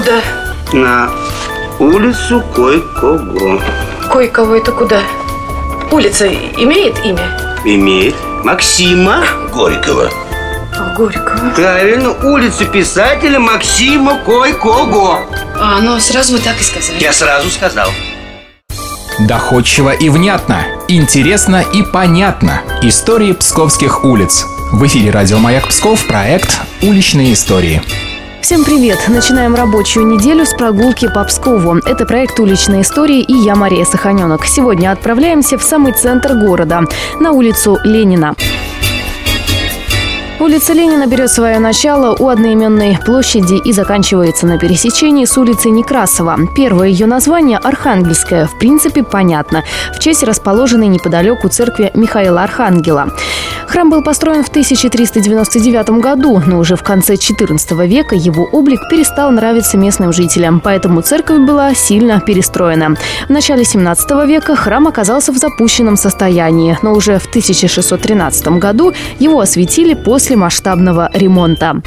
Куда? На улицу кое-кого. Кое-кого это куда? Улица имеет имя? Имеет Максима Горького. А, Горького. Правильно, улицу писателя Максима Кой-Кого. А, ну сразу вы так и сказали. Я сразу сказал. Доходчиво и внятно, интересно и понятно. Истории псковских улиц. В эфире радио «Маяк Псков» проект «Уличные истории». Всем привет! Начинаем рабочую неделю с прогулки по Пскову. Это проект «Уличные истории» и я, Мария Саханенок. Сегодня отправляемся в самый центр города, на улицу Ленина. Улица Ленина берет свое начало у одноименной площади и заканчивается на пересечении с улицей Некрасова. Первое ее название – Архангельская. В принципе, понятно. В честь расположенной неподалеку церкви Михаила Архангела. Храм был построен в 1399 году, но уже в конце XIV века его облик перестал нравиться местным жителям, поэтому церковь была сильно перестроена. В начале 17 века храм оказался в запущенном состоянии, но уже в 1613 году его осветили после масштабного ремонта.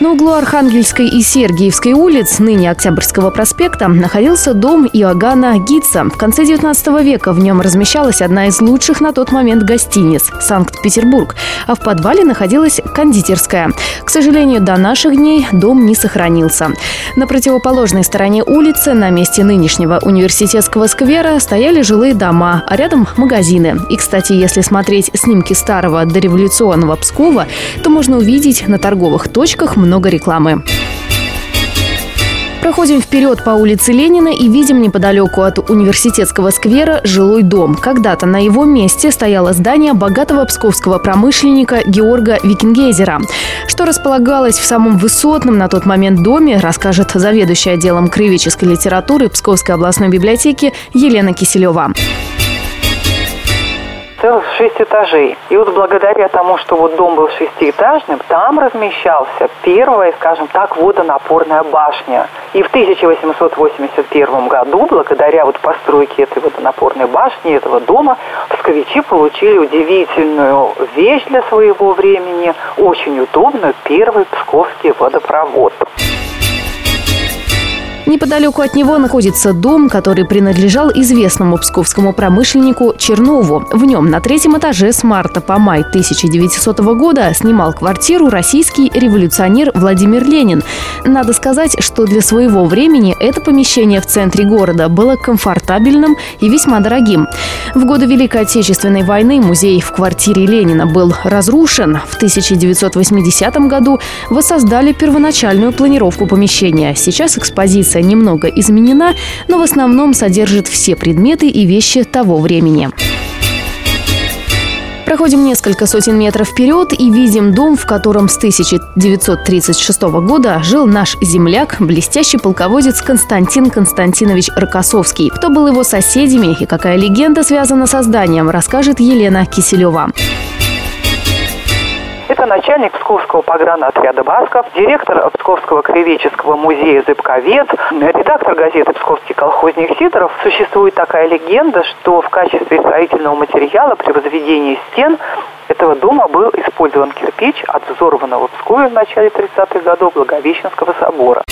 На углу Архангельской и Сергиевской улиц, ныне Октябрьского проспекта, находился дом Иоганна Гитца. В конце 19 века в нем размещалась одна из лучших на тот момент гостиниц – Санкт-Петербург, а в подвале находилась кондитерская. К сожалению, до наших дней дом не сохранился. На противоположной стороне улицы, на месте нынешнего университетского сквера, стояли жилые дома, а рядом – магазины. И, кстати, если смотреть снимки старого дореволюционного Пскова, то можно увидеть на торговых точках много рекламы. Проходим вперед по улице Ленина и видим неподалеку от университетского сквера жилой дом. Когда-то на его месте стояло здание богатого псковского промышленника Георга Викингезера. Что располагалось в самом высотном на тот момент доме, расскажет заведующая отделом краеведческой литературы Псковской областной библиотеки Елена Киселева шесть этажей. И вот благодаря тому, что вот дом был шестиэтажным, там размещался первая, скажем так, водонапорная башня. И в 1881 году, благодаря вот постройке этой водонапорной башни, этого дома, псковичи получили удивительную вещь для своего времени, очень удобную, первый псковский водопровод. Неподалеку от него находится дом, который принадлежал известному псковскому промышленнику Чернову. В нем на третьем этаже с марта по май 1900 года снимал квартиру российский революционер Владимир Ленин. Надо сказать, что для своего времени это помещение в центре города было комфортабельным и весьма дорогим. В годы Великой Отечественной войны музей в квартире Ленина был разрушен. В 1980 году воссоздали первоначальную планировку помещения. Сейчас экспозиция коллекция немного изменена, но в основном содержит все предметы и вещи того времени. Проходим несколько сотен метров вперед и видим дом, в котором с 1936 года жил наш земляк, блестящий полководец Константин Константинович Рокоссовский. Кто был его соседями и какая легенда связана с созданием, расскажет Елена Киселева. Это начальник Псковского погранотряда «Басков», директор Псковского краеведческого музея «Зыбковед», редактор газеты «Псковский колхозник Сидоров». Существует такая легенда, что в качестве строительного материала при возведении стен этого дома был использован кирпич от взорванного в Пскове в начале 30-х годов Благовещенского собора.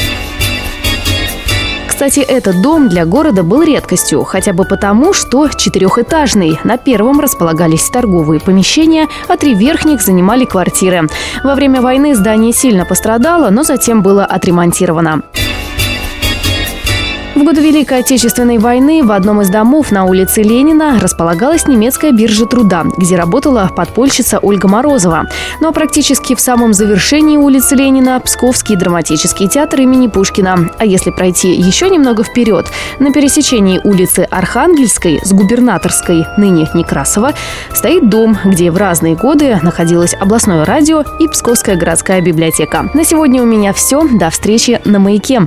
Кстати, этот дом для города был редкостью, хотя бы потому, что четырехэтажный. На первом располагались торговые помещения, а три верхних занимали квартиры. Во время войны здание сильно пострадало, но затем было отремонтировано. В годы Великой Отечественной войны в одном из домов на улице Ленина располагалась немецкая биржа труда, где работала подпольщица Ольга Морозова. Но практически в самом завершении улицы Ленина – Псковский драматический театр имени Пушкина. А если пройти еще немного вперед, на пересечении улицы Архангельской с Губернаторской, ныне Некрасова, стоит дом, где в разные годы находилось областное радио и Псковская городская библиотека. На сегодня у меня все. До встречи на «Маяке».